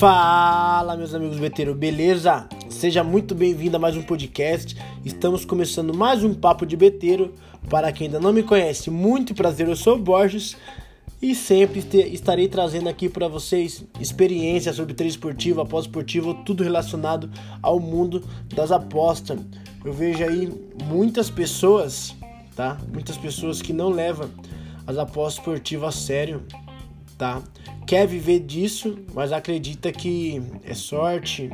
Fala, meus amigos beteiros, beleza? Seja muito bem-vindo a mais um podcast. Estamos começando mais um papo de beteiro. Para quem ainda não me conhece, muito prazer, eu sou Borges e sempre estarei trazendo aqui para vocês experiências sobre treino esportivo, após esportivo, tudo relacionado ao mundo das apostas. Eu vejo aí muitas pessoas, tá? Muitas pessoas que não levam as apostas esportivas a sério, tá? Quer viver disso, mas acredita que é sorte,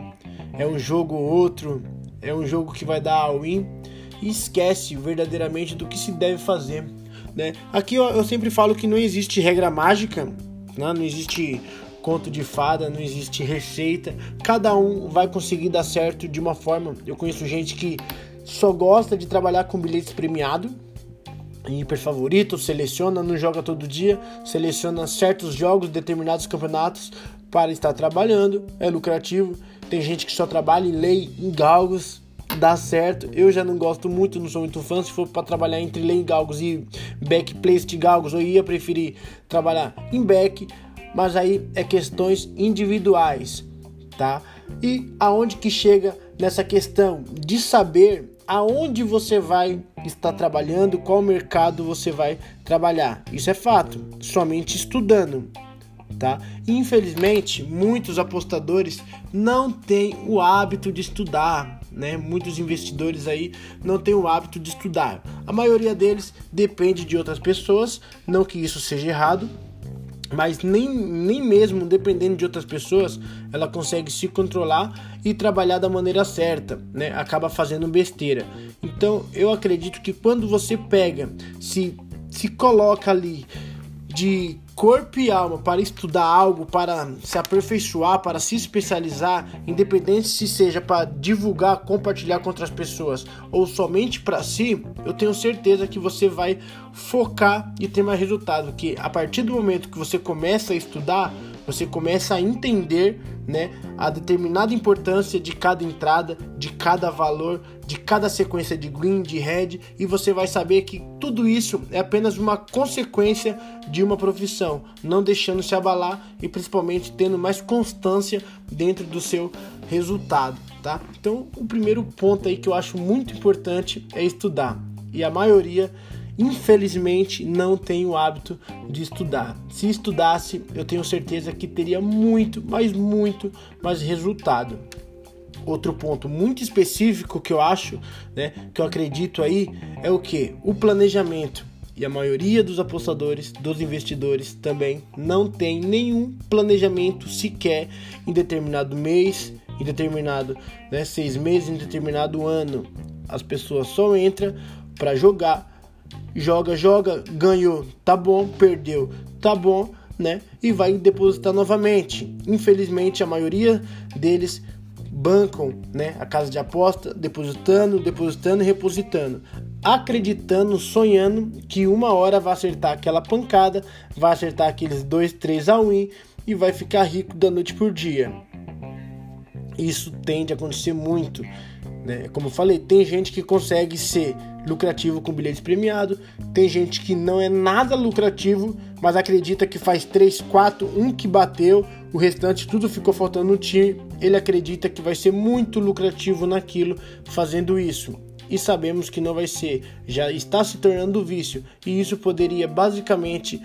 é um jogo ou outro, é um jogo que vai dar all-in e esquece verdadeiramente do que se deve fazer. Né? Aqui eu, eu sempre falo que não existe regra mágica, né? não existe conto de fada, não existe receita. Cada um vai conseguir dar certo de uma forma. Eu conheço gente que só gosta de trabalhar com bilhetes premiados hiper favorito, seleciona, não joga todo dia, seleciona certos jogos, determinados campeonatos para estar trabalhando, é lucrativo. Tem gente que só trabalha em lei, em galgos, dá certo. Eu já não gosto muito, não sou muito fã. Se for para trabalhar entre lei em galgos e back place de galgos, eu ia preferir trabalhar em back, mas aí é questões individuais, tá? E aonde que chega nessa questão de saber aonde você vai estar trabalhando, qual mercado você vai trabalhar. Isso é fato, somente estudando, tá? Infelizmente, muitos apostadores não têm o hábito de estudar, né? Muitos investidores aí não têm o hábito de estudar. A maioria deles depende de outras pessoas, não que isso seja errado, mas nem, nem mesmo dependendo de outras pessoas, ela consegue se controlar e trabalhar da maneira certa, né? Acaba fazendo besteira. Então, eu acredito que quando você pega, se se coloca ali de corpo e alma para estudar algo, para se aperfeiçoar, para se especializar, independente se seja para divulgar, compartilhar com outras pessoas ou somente para si, eu tenho certeza que você vai focar e ter mais resultado. Que a partir do momento que você começa a estudar, você começa a entender né, a determinada importância de cada entrada, de cada valor, de cada sequência de green, de red, e você vai saber que tudo isso é apenas uma consequência de uma profissão, não deixando se abalar e principalmente tendo mais constância dentro do seu resultado, tá? Então, o primeiro ponto aí que eu acho muito importante é estudar. E a maioria infelizmente não tem o hábito de estudar. Se estudasse, eu tenho certeza que teria muito, mas muito mais resultado. Outro ponto muito específico que eu acho, né, que eu acredito aí, é o que? O planejamento. E a maioria dos apostadores, dos investidores também não tem nenhum planejamento sequer em determinado mês, em determinado né, seis meses, em determinado ano. As pessoas só entram para jogar joga, joga, ganhou, tá bom, perdeu, tá bom, né? E vai depositar novamente. Infelizmente, a maioria deles bancam, né, a casa de aposta, depositando, depositando e repositando, acreditando, sonhando que uma hora vai acertar aquela pancada, vai acertar aqueles dois, três a win e vai ficar rico da noite por dia. Isso tende a acontecer muito, né? Como eu falei, tem gente que consegue ser lucrativo com bilhetes premiados, tem gente que não é nada lucrativo, mas acredita que faz 3, 4, um que bateu, o restante tudo ficou faltando no time. Ele acredita que vai ser muito lucrativo naquilo fazendo isso. E sabemos que não vai ser, já está se tornando vício, e isso poderia basicamente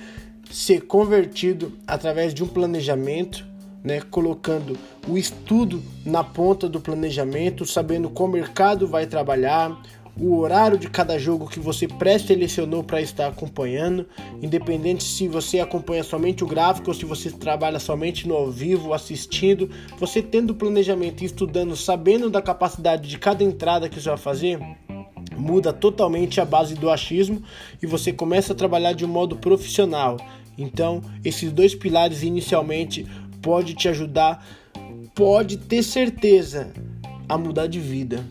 ser convertido através de um planejamento né, colocando o estudo na ponta do planejamento, sabendo qual mercado vai trabalhar, o horário de cada jogo que você pré-selecionou para estar acompanhando, independente se você acompanha somente o gráfico ou se você trabalha somente no ao vivo, assistindo, você tendo planejamento e estudando, sabendo da capacidade de cada entrada que você vai fazer, muda totalmente a base do achismo e você começa a trabalhar de um modo profissional. Então, esses dois pilares inicialmente pode te ajudar, pode ter certeza a mudar de vida,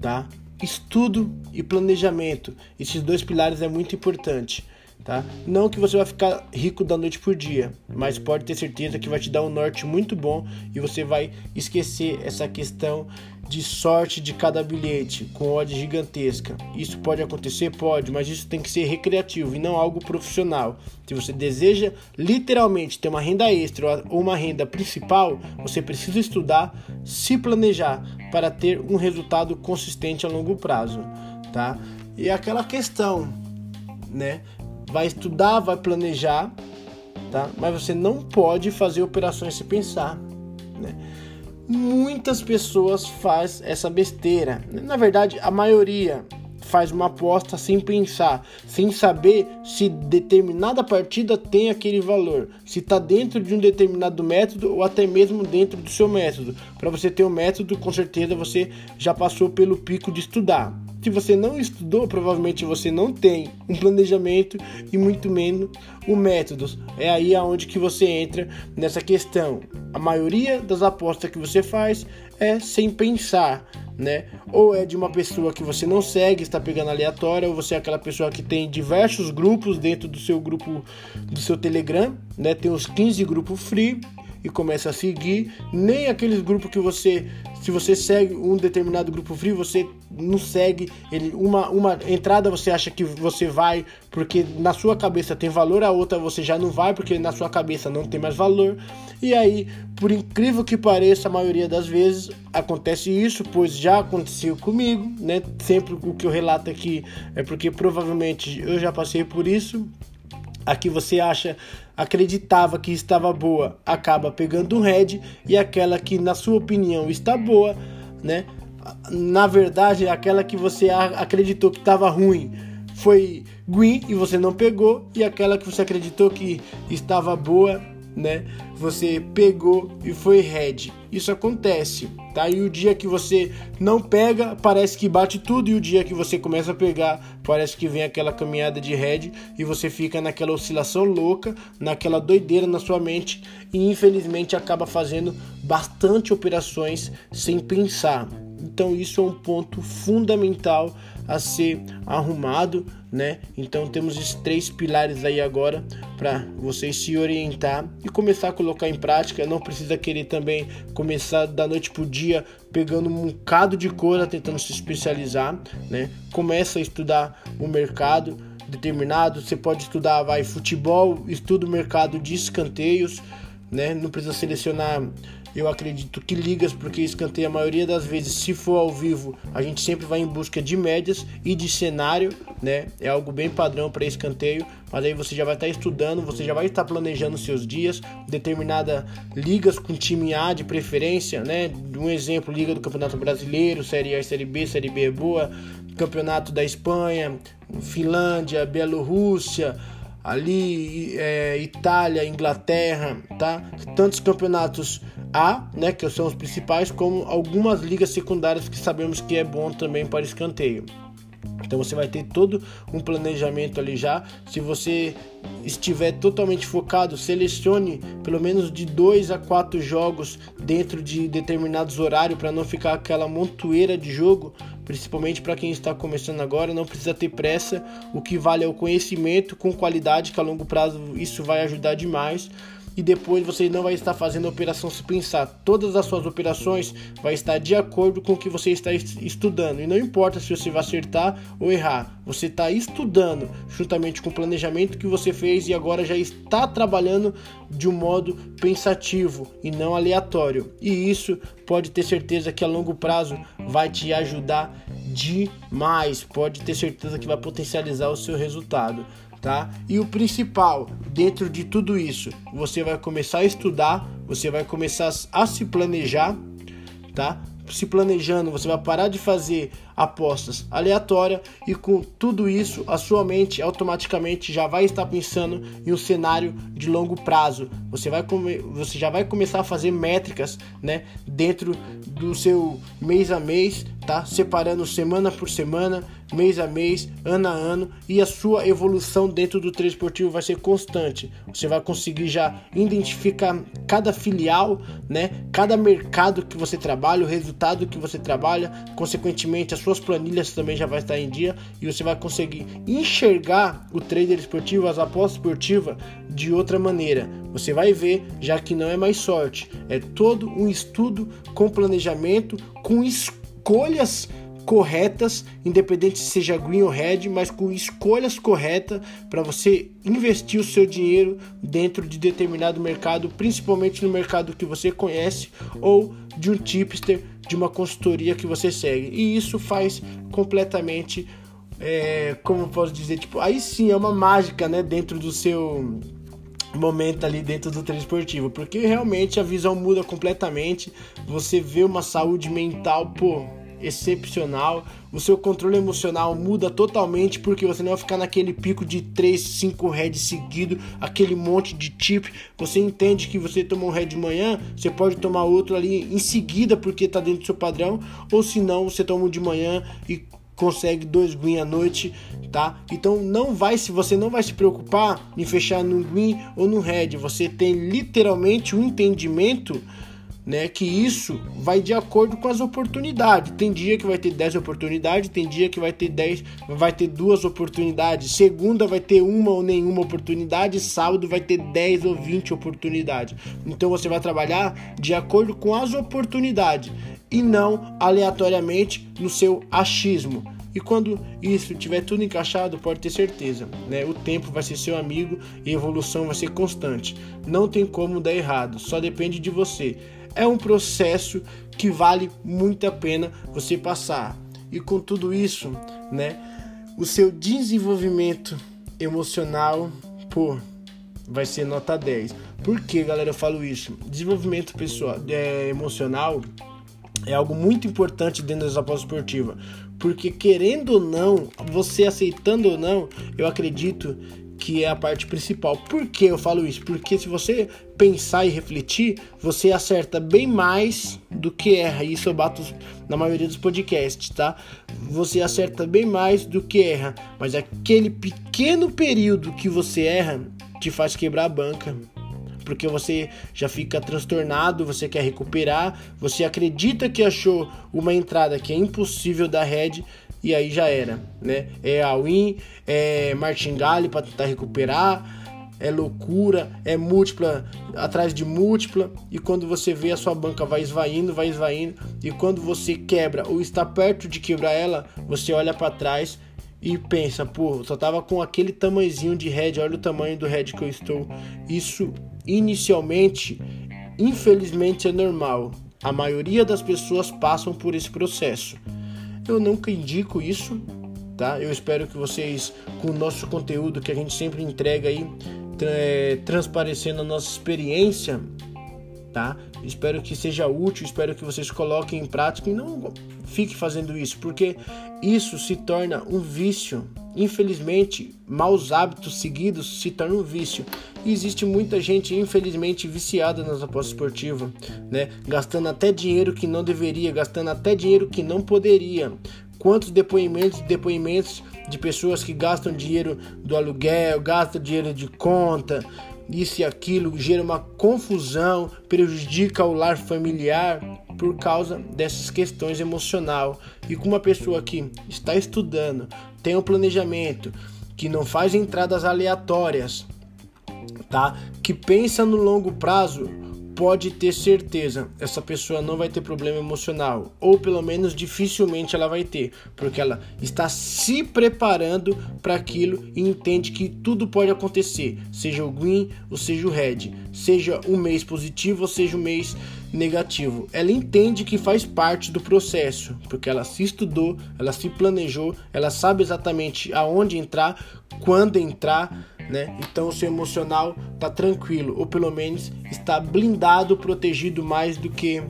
tá? Estudo e planejamento, esses dois pilares é muito importante, tá? Não que você vai ficar rico da noite por dia, mas pode ter certeza que vai te dar um norte muito bom e você vai esquecer essa questão de sorte de cada bilhete com odd gigantesca. Isso pode acontecer? Pode, mas isso tem que ser recreativo e não algo profissional. Se você deseja literalmente ter uma renda extra ou uma renda principal, você precisa estudar, se planejar para ter um resultado consistente a longo prazo, tá? E aquela questão, né? Vai estudar, vai planejar, tá? Mas você não pode fazer operações sem pensar, né? muitas pessoas faz essa besteira. Na verdade, a maioria faz uma aposta sem pensar, sem saber se determinada partida tem aquele valor, se está dentro de um determinado método ou até mesmo dentro do seu método. Para você ter um método, com certeza você já passou pelo pico de estudar. Se você não estudou, provavelmente você não tem um planejamento e muito menos o método. É aí aonde que você entra nessa questão. A maioria das apostas que você faz é sem pensar, né? Ou é de uma pessoa que você não segue, está pegando aleatória, ou você é aquela pessoa que tem diversos grupos dentro do seu grupo do seu Telegram, né? Tem uns 15 grupos free e começa a seguir, nem aqueles grupos que você, se você segue um determinado grupo free, você não segue ele uma, uma entrada você acha que você vai porque na sua cabeça tem valor, a outra você já não vai porque na sua cabeça não tem mais valor. E aí, por incrível que pareça, a maioria das vezes acontece isso, pois já aconteceu comigo, né? Sempre o que eu relato aqui é porque provavelmente eu já passei por isso a que você acha acreditava que estava boa acaba pegando um red e aquela que na sua opinião está boa, né? Na verdade, aquela que você acreditou que estava ruim foi green e você não pegou e aquela que você acreditou que estava boa né? Você pegou e foi red. Isso acontece, tá? E o dia que você não pega, parece que bate tudo, e o dia que você começa a pegar, parece que vem aquela caminhada de red e você fica naquela oscilação louca, naquela doideira na sua mente e infelizmente acaba fazendo bastante operações sem pensar. Então isso é um ponto fundamental a ser arrumado, né? Então temos esses três pilares aí agora para vocês se orientar e começar a colocar em prática. Não precisa querer também começar da noite pro dia pegando um bocado de coisa tentando se especializar, né? Começa a estudar o mercado determinado. Você pode estudar vai futebol, estuda o mercado de escanteios, né? Não precisa selecionar eu acredito que ligas, porque escanteio a maioria das vezes, se for ao vivo, a gente sempre vai em busca de médias e de cenário, né? É algo bem padrão para escanteio, mas aí você já vai estar tá estudando, você já vai estar planejando seus dias, determinada ligas com time A de preferência, né? Um exemplo, Liga do Campeonato Brasileiro, Série A, Série B, Série B é boa, Campeonato da Espanha, Finlândia, Bielorrússia, ali é, Itália, Inglaterra, tá? Tantos campeonatos A, né, que são os principais, como algumas ligas secundárias que sabemos que é bom também para escanteio. Então você vai ter todo um planejamento ali já. Se você estiver totalmente focado, selecione pelo menos de dois a quatro jogos dentro de determinados horários para não ficar aquela montoeira de jogo, principalmente para quem está começando agora, não precisa ter pressa. O que vale é o conhecimento com qualidade, que a longo prazo isso vai ajudar demais e depois você não vai estar fazendo a operação se pensar. Todas as suas operações vai estar de acordo com o que você está estudando. E não importa se você vai acertar ou errar. Você está estudando juntamente com o planejamento que você fez e agora já está trabalhando de um modo pensativo e não aleatório. E isso pode ter certeza que a longo prazo vai te ajudar demais. Pode ter certeza que vai potencializar o seu resultado tá? E o principal, dentro de tudo isso, você vai começar a estudar, você vai começar a se planejar, tá? Se planejando, você vai parar de fazer apostas aleatórias e com tudo isso a sua mente automaticamente já vai estar pensando em um cenário de longo prazo. Você vai você já vai começar a fazer métricas, né, dentro do seu mês a mês, tá? Separando semana por semana, mês a mês, ano a ano e a sua evolução dentro do trade esportivo vai ser constante. Você vai conseguir já identificar cada filial, né? Cada mercado que você trabalha, o resultado que você trabalha, consequentemente a sua suas planilhas também já vai estar em dia e você vai conseguir enxergar o trader esportivo, as apostas esportivas de outra maneira. Você vai ver, já que não é mais sorte, é todo um estudo com planejamento, com escolhas corretas, independente se seja green ou red, mas com escolhas corretas para você investir o seu dinheiro dentro de determinado mercado, principalmente no mercado que você conhece ou de um tipster, de uma consultoria que você segue. E isso faz completamente, é, como posso dizer, tipo, aí sim é uma mágica, né, dentro do seu momento ali dentro do treino esportivo, porque realmente a visão muda completamente, você vê uma saúde mental, pô, excepcional. O seu controle emocional muda totalmente porque você não vai ficar naquele pico de 3, 5 heads seguido, aquele monte de tip. Você entende que você tomou um head de manhã, você pode tomar outro ali em seguida porque está dentro do seu padrão, ou se não, você toma um de manhã e consegue dois green à noite, tá? Então não vai se você não vai se preocupar em fechar no green ou no red, você tem literalmente um entendimento né? Que isso vai de acordo com as oportunidades. Tem dia que vai ter 10 oportunidades, tem dia que vai ter 10, vai ter duas oportunidades. Segunda vai ter uma ou nenhuma oportunidade, sábado vai ter 10 ou 20 oportunidades. Então você vai trabalhar de acordo com as oportunidades e não aleatoriamente no seu achismo. E quando isso tiver tudo encaixado, pode ter certeza, né? O tempo vai ser seu amigo e a evolução vai ser constante. Não tem como dar errado, só depende de você é um processo que vale muito a pena você passar. E com tudo isso, né, o seu desenvolvimento emocional, pô, vai ser nota 10. Por que, galera, eu falo isso? Desenvolvimento pessoal, é, emocional é algo muito importante dentro das apostas esportivas. Porque querendo ou não, você aceitando ou não, eu acredito que é a parte principal. Por que eu falo isso? Porque se você pensar e refletir, você acerta bem mais do que erra. Isso eu bato na maioria dos podcasts, tá? Você acerta bem mais do que erra, mas aquele pequeno período que você erra te faz quebrar a banca. Porque você já fica transtornado, você quer recuperar, você acredita que achou uma entrada que é impossível da rede e aí já era, né? É all-in, é martingale para tentar recuperar, é loucura, é múltipla atrás de múltipla, e quando você vê a sua banca vai esvaindo, vai esvaindo, e quando você quebra ou está perto de quebrar ela, você olha para trás e pensa, pô, só tava com aquele tamanhozinho de head, olha o tamanho do head que eu estou. Isso inicialmente, infelizmente é normal. A maioria das pessoas passam por esse processo. Eu nunca indico isso, tá? Eu espero que vocês, com o nosso conteúdo que a gente sempre entrega aí, tra transparecendo a nossa experiência, tá? Espero que seja útil, espero que vocês coloquem em prática e não fique fazendo isso, porque isso se torna um vício. Infelizmente, maus hábitos seguidos se tornam um vício. E existe muita gente, infelizmente, viciada nas apostas esportivas, né? Gastando até dinheiro que não deveria, gastando até dinheiro que não poderia. Quantos depoimentos, depoimentos de pessoas que gastam dinheiro do aluguel, gastam dinheiro de conta, isso e aquilo, gera uma confusão, prejudica o lar familiar por causa dessas questões emocional. E com uma pessoa que está estudando, tem um planejamento, que não faz entradas aleatórias, tá? Que pensa no longo prazo, pode ter certeza, essa pessoa não vai ter problema emocional, ou pelo menos dificilmente ela vai ter, porque ela está se preparando para aquilo e entende que tudo pode acontecer, seja o green ou seja o red, seja um mês positivo ou seja um mês negativo. Ela entende que faz parte do processo, porque ela se estudou, ela se planejou, ela sabe exatamente aonde entrar, quando entrar né? Então o seu emocional tá tranquilo, ou pelo menos está blindado, protegido mais do que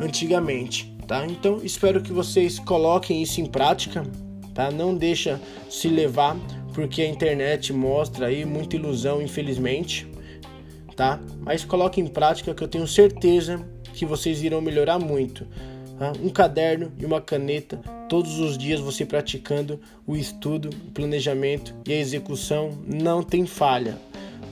antigamente, tá? Então espero que vocês coloquem isso em prática, tá? Não deixa se levar porque a internet mostra aí muita ilusão, infelizmente, tá? Mas coloque em prática que eu tenho certeza que vocês irão melhorar muito. Um caderno e uma caneta todos os dias você praticando o estudo, o planejamento e a execução, não tem falha.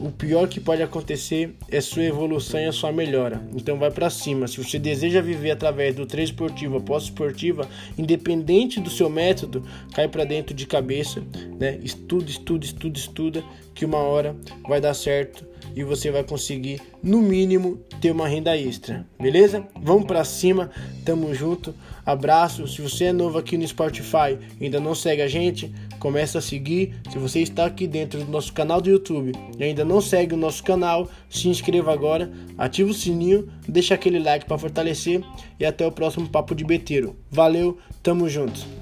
o pior que pode acontecer é sua evolução e a sua melhora. Então vai para cima. Se você deseja viver através do treino esportivo, após esportiva, independente do seu método, cai para dentro de cabeça, né? Estuda, estuda, estuda, estuda, que uma hora vai dar certo e você vai conseguir, no mínimo, ter uma renda extra, beleza? Vamos para cima, tamo junto, abraço. Se você é novo aqui no Spotify e ainda não segue a gente, começa a seguir. Se você está aqui dentro do nosso canal do YouTube e ainda não segue o nosso canal, se inscreva agora, ativa o sininho, deixa aquele like para fortalecer e até o próximo Papo de Beteiro. Valeu, tamo junto.